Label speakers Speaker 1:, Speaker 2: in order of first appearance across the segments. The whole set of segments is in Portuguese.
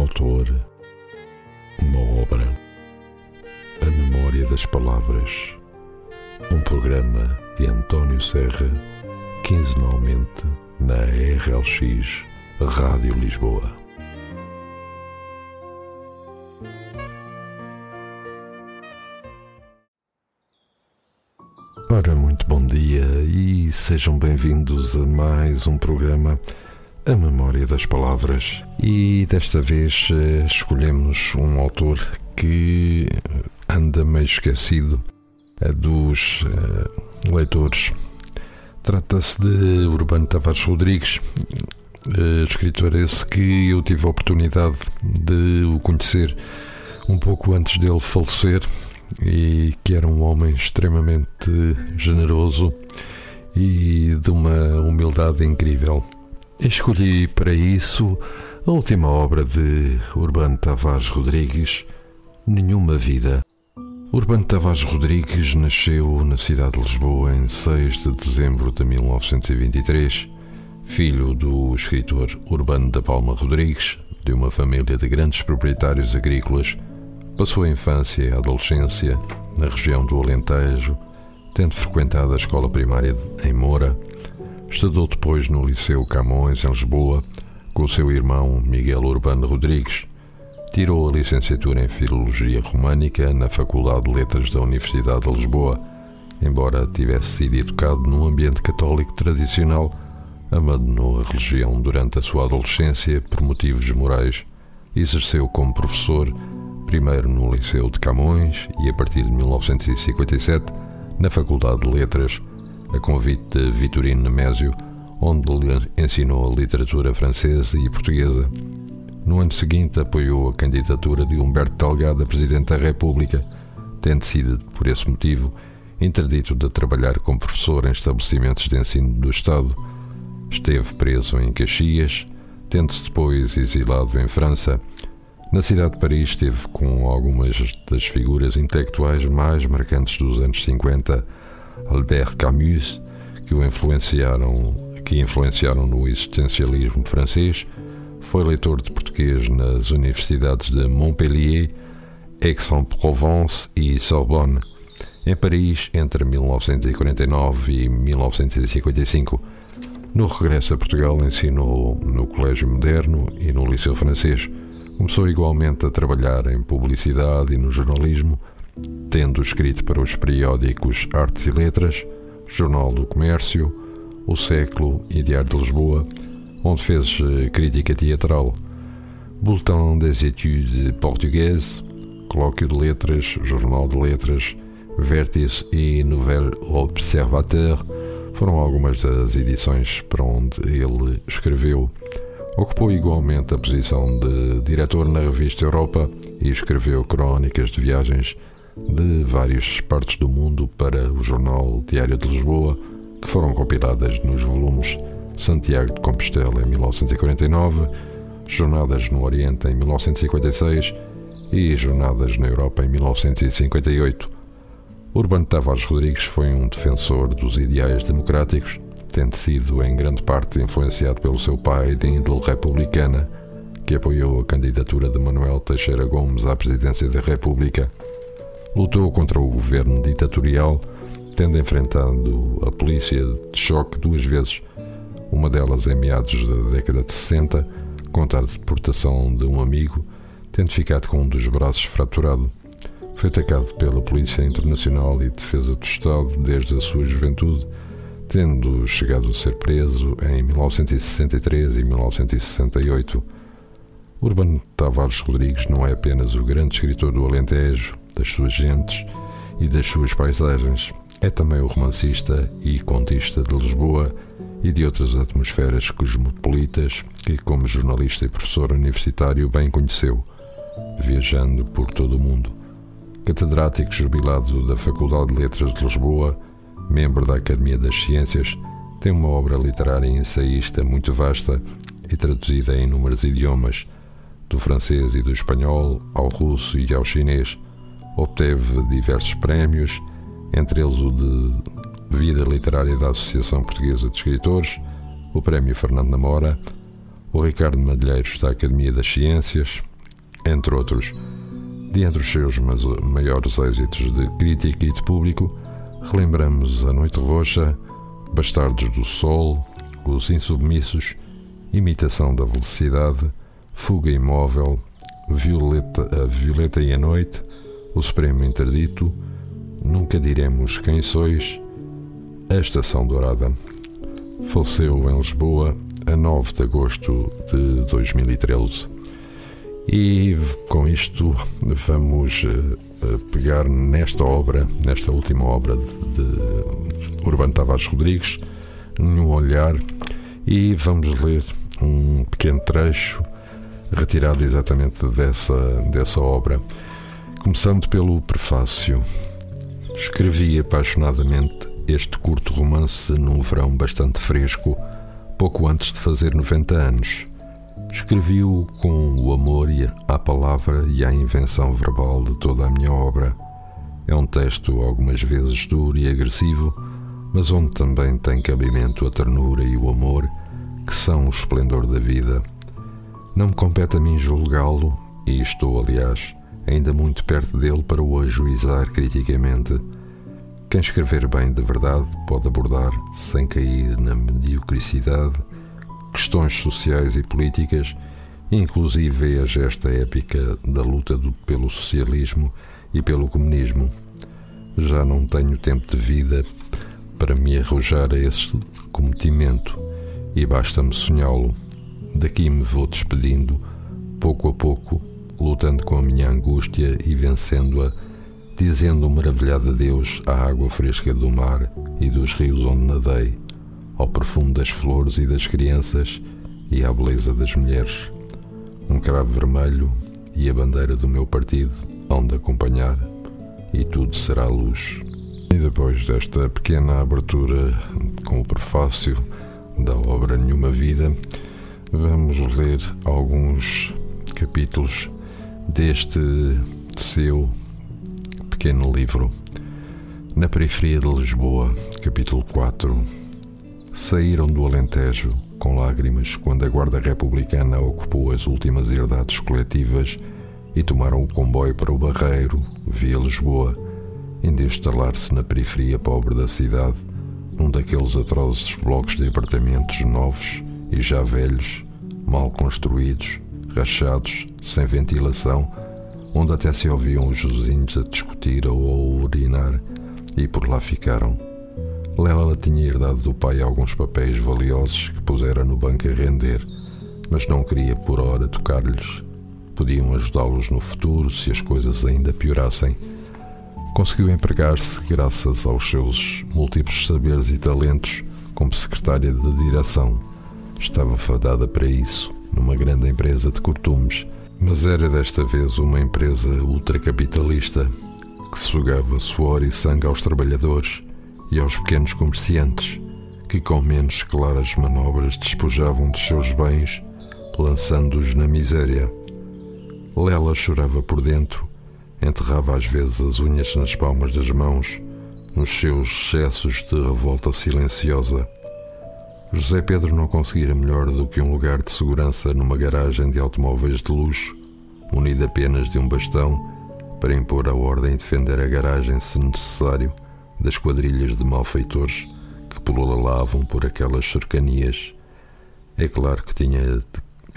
Speaker 1: autor, uma obra, a memória das palavras, um programa de António Serra, quinzenalmente na RLX Rádio Lisboa. Ora, muito bom dia e sejam bem-vindos a mais um programa A Memória das Palavras. E desta vez eh, escolhemos um autor que anda meio esquecido eh, dos eh, leitores. Trata-se de Urbano Tavares Rodrigues, escritor esse que eu tive a oportunidade de o conhecer um pouco antes dele falecer e que era um homem extremamente generoso e de uma humildade incrível. Escolhi para isso a última obra de Urbano Tavares Rodrigues, Nenhuma Vida. Urbano Tavares Rodrigues nasceu na cidade de Lisboa em 6 de dezembro de 1923, filho do escritor Urbano da Palma Rodrigues, de uma família de grandes proprietários agrícolas Passou a infância e a adolescência na região do Alentejo, tendo frequentado a escola primária em Moura. Estudou depois no Liceu Camões, em Lisboa, com o seu irmão Miguel Urbano Rodrigues. Tirou a licenciatura em Filologia Românica na Faculdade de Letras da Universidade de Lisboa. Embora tivesse sido educado num ambiente católico tradicional, abandonou a religião durante a sua adolescência por motivos morais. Exerceu como professor primeiro no Liceu de Camões e a partir de 1957 na Faculdade de Letras, a convite de Vitorino Nemésio, onde lhe ensinou literatura francesa e portuguesa. No ano seguinte apoiou a candidatura de Humberto Delgado a Presidente da República, tendo sido, por esse motivo, interdito de trabalhar como professor em estabelecimentos de ensino do Estado. Esteve preso em Caxias, tendo-se depois exilado em França, na cidade de Paris esteve com algumas das figuras intelectuais mais marcantes dos anos 50, Albert Camus, que o influenciaram, que influenciaram no existencialismo francês. Foi leitor de português nas universidades de Montpellier, Aix-en-Provence e Sorbonne. Em Paris, entre 1949 e 1955. No regresso a Portugal, ensinou no Colégio Moderno e no Liceu Francês. Começou igualmente a trabalhar em publicidade e no jornalismo, tendo escrito para os periódicos Artes e Letras, Jornal do Comércio, O Século e Diário de Lisboa, onde fez eh, crítica teatral, Bulletin des Études Portugueses, Colóquio de Letras, Jornal de Letras, Vértice e Nouvel Observateur foram algumas das edições para onde ele escreveu. Ocupou igualmente a posição de diretor na revista Europa e escreveu crónicas de viagens de várias partes do mundo para o jornal Diário de Lisboa, que foram compiladas nos volumes Santiago de Compostela em 1949, Jornadas no Oriente em 1956 e Jornadas na Europa em 1958. Urbano Tavares Rodrigues foi um defensor dos ideais democráticos tendo sido em grande parte influenciado pelo seu pai de índole republicana, que apoiou a candidatura de Manuel Teixeira Gomes à presidência da República. Lutou contra o governo ditatorial, tendo enfrentado a polícia de choque duas vezes, uma delas em meados da década de 60, contra a deportação de um amigo, tendo ficado com um dos braços fraturado. Foi atacado pela Polícia Internacional e Defesa do Estado desde a sua juventude tendo chegado a ser preso em 1963 e 1968. Urbano Tavares Rodrigues não é apenas o grande escritor do Alentejo, das suas gentes e das suas paisagens, é também o romancista e contista de Lisboa e de outras atmosferas cosmopolitas que, como jornalista e professor universitário, bem conheceu, viajando por todo o mundo. Catedrático jubilado da Faculdade de Letras de Lisboa, membro da Academia das Ciências, tem uma obra literária e ensaísta muito vasta e traduzida em inúmeros idiomas, do francês e do espanhol ao russo e ao chinês. Obteve diversos prémios, entre eles o de Vida Literária da Associação Portuguesa de Escritores, o Prémio Fernando Namora, o Ricardo Madeireiros da Academia das Ciências, entre outros. De entre os seus maiores êxitos de crítica e de público, relembramos A Noite Roxa, Bastardos do Sol, Os Insubmissos, Imitação da Velocidade, Fuga Imóvel, Violeta, a Violeta e a Noite, O Supremo Interdito, Nunca Diremos Quem Sois, A Estação Dourada. Faleceu em Lisboa a 9 de agosto de 2013. E com isto vamos eh, pegar nesta obra, nesta última obra de Urbano Tavares Rodrigues, Nenhum Olhar, e vamos ler um pequeno trecho retirado exatamente dessa, dessa obra. Começando pelo prefácio. Escrevi apaixonadamente este curto romance num verão bastante fresco, pouco antes de fazer 90 anos. Escrevi-o com o amor à palavra e à invenção verbal de toda a minha obra. É um texto algumas vezes duro e agressivo, mas onde também tem cabimento a ternura e o amor, que são o esplendor da vida. Não me compete a mim julgá-lo, e estou, aliás, ainda muito perto dele para o ajuizar criticamente. Quem escrever bem de verdade pode abordar, sem cair na mediocricidade, questões sociais e políticas, inclusive a gesta épica da luta do, pelo socialismo e pelo comunismo. Já não tenho tempo de vida para me arrojar a esse cometimento e basta-me sonhá-lo. Daqui me vou despedindo, pouco a pouco, lutando com a minha angústia e vencendo-a, dizendo um maravilhado adeus à água fresca do mar e dos rios onde nadei, ao perfume das flores e das crianças e à beleza das mulheres. Um cravo vermelho e a bandeira do meu partido hão de acompanhar, e tudo será luz. E depois desta pequena abertura com o prefácio da obra Nenhuma Vida, vamos ler alguns capítulos deste seu pequeno livro. Na periferia de Lisboa, capítulo 4. Saíram do Alentejo com lágrimas quando a Guarda Republicana ocupou as últimas herdades coletivas e tomaram o comboio para o Barreiro, via Lisboa, em de instalar-se na periferia pobre da cidade, num daqueles atrozes blocos de apartamentos novos e já velhos, mal construídos, rachados, sem ventilação, onde até se ouviam os vizinhos a discutir ou a urinar, e por lá ficaram. Lela tinha herdado do pai alguns papéis valiosos que pusera no banco a render, mas não queria por hora tocar-lhes. Podiam ajudá-los no futuro se as coisas ainda piorassem. Conseguiu empregar-se, graças aos seus múltiplos saberes e talentos, como secretária de direção estava fadada para isso, numa grande empresa de cortumes, mas era desta vez uma empresa ultracapitalista que sugava suor e sangue aos trabalhadores e aos pequenos comerciantes, que com menos claras manobras despojavam dos seus bens, lançando-os na miséria. Lela chorava por dentro, enterrava às vezes as unhas nas palmas das mãos, nos seus excessos de revolta silenciosa. José Pedro não conseguira melhor do que um lugar de segurança numa garagem de automóveis de luxo, munido apenas de um bastão para impor a ordem e defender a garagem, se necessário, das quadrilhas de malfeitores que pululavam por aquelas cercanias. É claro que tinha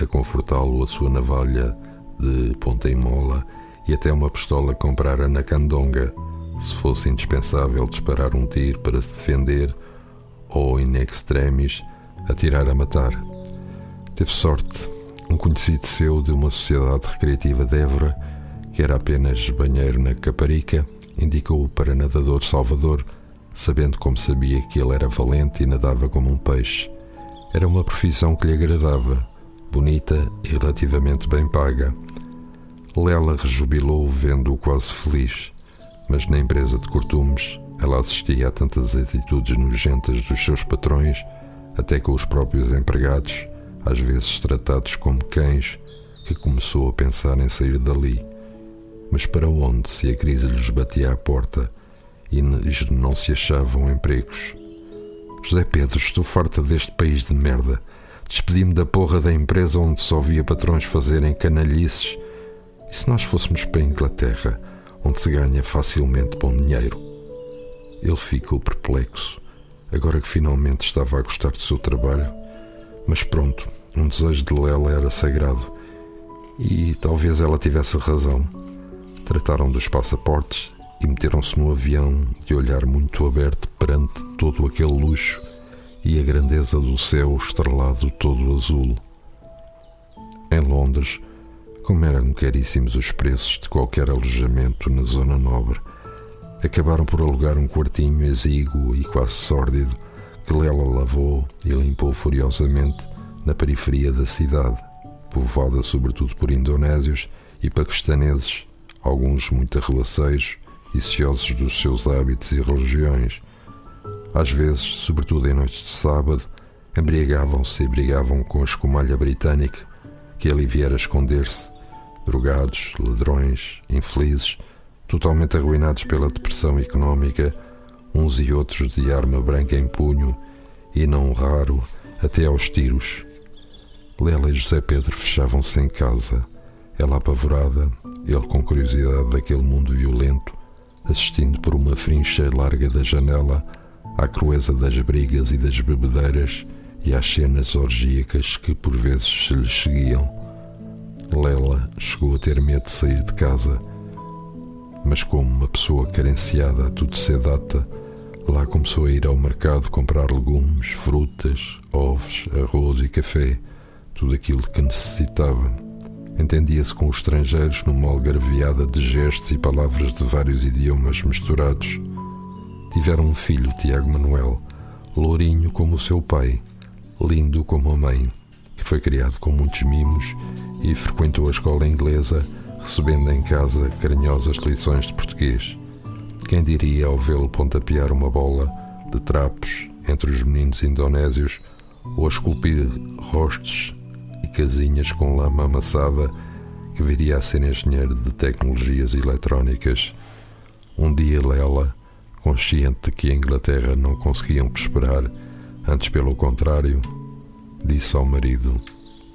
Speaker 1: a confortá-lo a sua navalha de ponta e mola e até uma pistola comprara na candonga, se fosse indispensável disparar um tiro para se defender ou in extremis atirar a matar. Teve sorte. Um conhecido seu de uma sociedade recreativa de Évora, que era apenas banheiro na Caparica, indicou-o para nadador Salvador, sabendo como sabia que ele era valente e nadava como um peixe. Era uma profissão que lhe agradava, bonita e relativamente bem paga. Lela rejubilou vendo-o quase feliz, mas na empresa de cortumes ela assistia a tantas atitudes nojentas dos seus patrões, até com os próprios empregados, às vezes tratados como cães, que começou a pensar em sair dali. Mas para onde se a crise lhes batia à porta e não se achavam empregos? José Pedro, estou farta deste país de merda. Despedi-me da porra da empresa onde só via patrões fazerem canalhices E se nós fôssemos para a Inglaterra, onde se ganha facilmente bom dinheiro? Ele ficou perplexo, agora que finalmente estava a gostar do seu trabalho. Mas pronto, um desejo de Lela era sagrado. E talvez ela tivesse razão. Trataram dos passaportes e meteram-se no avião de olhar muito aberto perante todo aquele luxo e a grandeza do céu estrelado todo azul. Em Londres, como eram caríssimos os preços de qualquer alojamento na zona nobre, acabaram por alugar um quartinho exíguo e quase sórdido que Lela lavou e limpou furiosamente na periferia da cidade, povoada sobretudo por indonésios e paquistaneses, alguns muito arruaceiros e ciosos dos seus hábitos e religiões. Às vezes, sobretudo em noites de sábado, embriagavam-se e brigavam com a escumalha britânica que ali viera esconder-se, drogados, ladrões, infelizes, totalmente arruinados pela depressão económica, uns e outros de arma branca em punho e, não raro, até aos tiros. Lela e José Pedro fechavam-se em casa, ela apavorada, ele com curiosidade daquele mundo violento, assistindo por uma frincha larga da janela à crueza das brigas e das bebedeiras e às cenas orgíacas que por vezes se lhes seguiam. Lela chegou a ter medo de sair de casa mas como uma pessoa carenciada a tudo se data, lá começou a ir ao mercado comprar legumes, frutas, ovos, arroz e café, tudo aquilo que necessitava. Entendia-se com os estrangeiros numa algarviada de gestos e palavras de vários idiomas misturados. Tiveram um filho, Tiago Manuel, lourinho como o seu pai, lindo como a mãe, que foi criado com muitos mimos e frequentou a escola inglesa recebendo em casa carinhosas lições de português. Quem diria ao vê-lo pontapear uma bola de trapos entre os meninos indonésios ou a esculpir rostos e casinhas com lama amassada que viria a ser engenheiro de tecnologias eletrónicas. Um dia Lela, consciente de que a Inglaterra não conseguiam prosperar, antes pelo contrário, disse ao marido: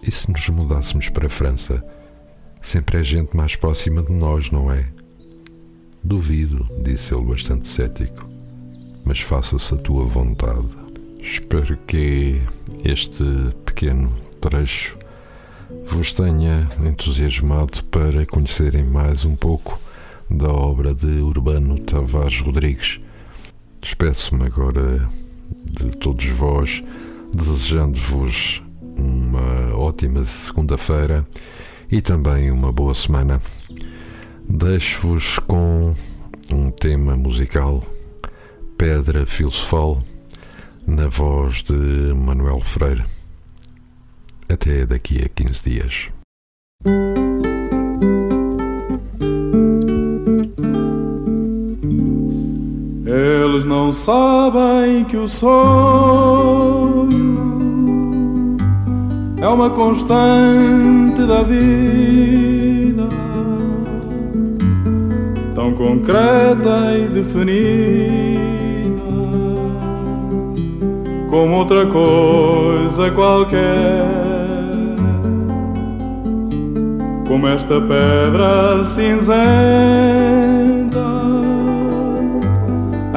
Speaker 1: E se nos mudássemos para a França? Sempre é gente mais próxima de nós, não é? Duvido, disse ele bastante cético, mas faça-se a tua vontade. Espero que este pequeno trecho vos tenha entusiasmado para conhecerem mais um pouco da obra de Urbano Tavares Rodrigues. Despeço-me agora de todos vós, desejando-vos uma ótima segunda-feira e também uma boa semana. Deixo-vos com um tema musical, Pedra Filosofal, na voz de Manuel Freire. Até daqui a 15 dias.
Speaker 2: Eles não sabem que o sonho é uma constante da vida, tão concreta e definida como outra coisa qualquer. Como esta pedra cinzenta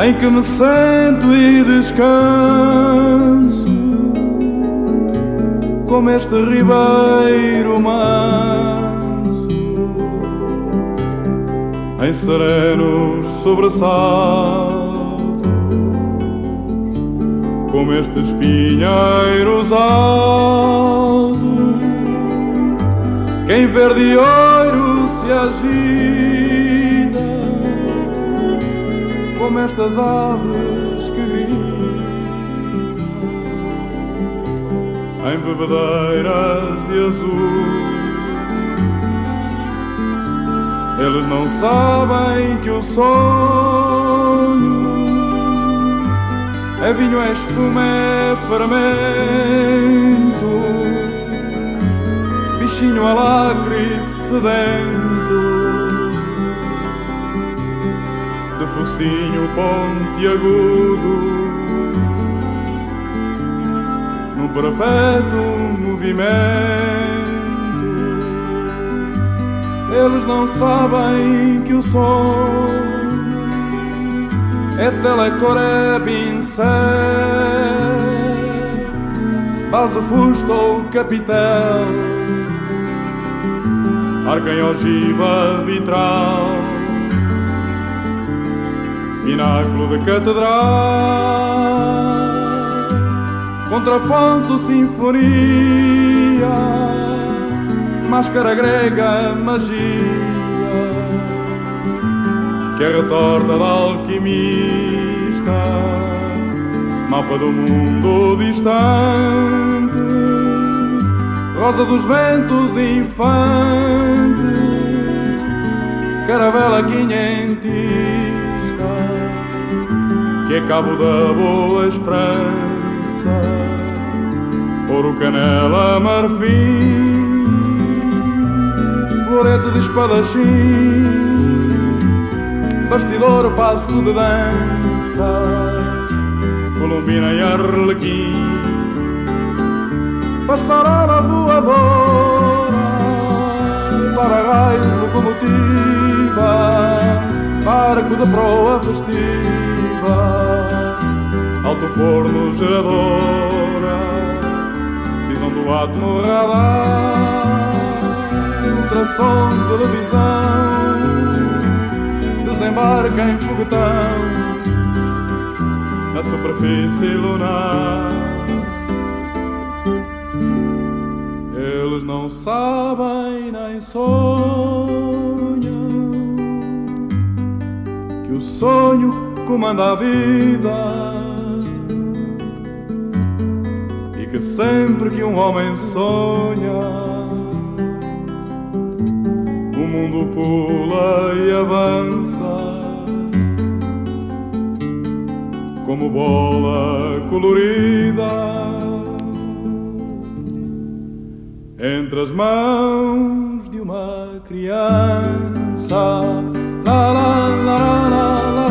Speaker 2: em que me sento e descanso como este ribeiro manso em serenos sobressaltos, como estes pinheiros altos, que em verde ouro se agita, como estas aves em bebedeiras de azul. Eles não sabem que o sonho. É vinho, é espuma, é fermento, bichinho alacre sedento, de focinho pontiagudo perpétuo movimento. Eles não sabem que o som é telecor, é pincel, base, fusto ou capitel, arquem ogiva vitral, pináculo de catedral, contraponto, sinfonia, máscara grega, magia que é retorta da alquimista, mapa do mundo distante, rosa dos ventos infante, caravela quinhentista, que é cabo da boa esperança, ouro, canela, marfim, florete de espadachim bastidor, passo de dança, Colombina e Arlequim, passarela voadora, para raios, locomotiva, barco de proa festiva, alto forno geradora, cisão do átomo radar, ultrassom, televisão desembarca em foguetão na superfície lunar. Eles não sabem nem sonham que o sonho comanda a vida. Que sempre que um homem sonha mundo pula e avança como bola colorida entre as mãos de uma criança. La, la, la, la, la,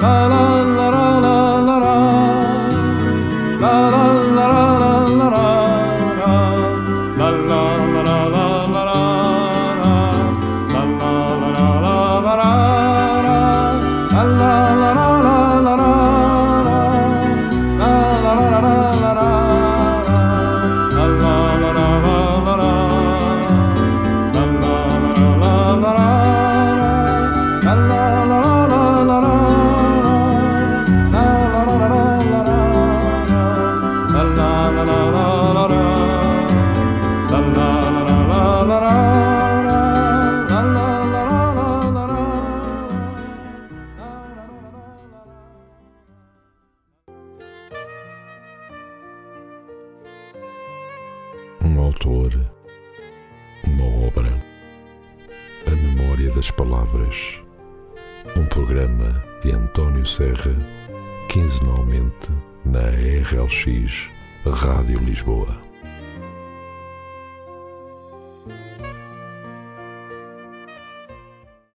Speaker 2: la, la, la.
Speaker 1: Rádio Lisboa.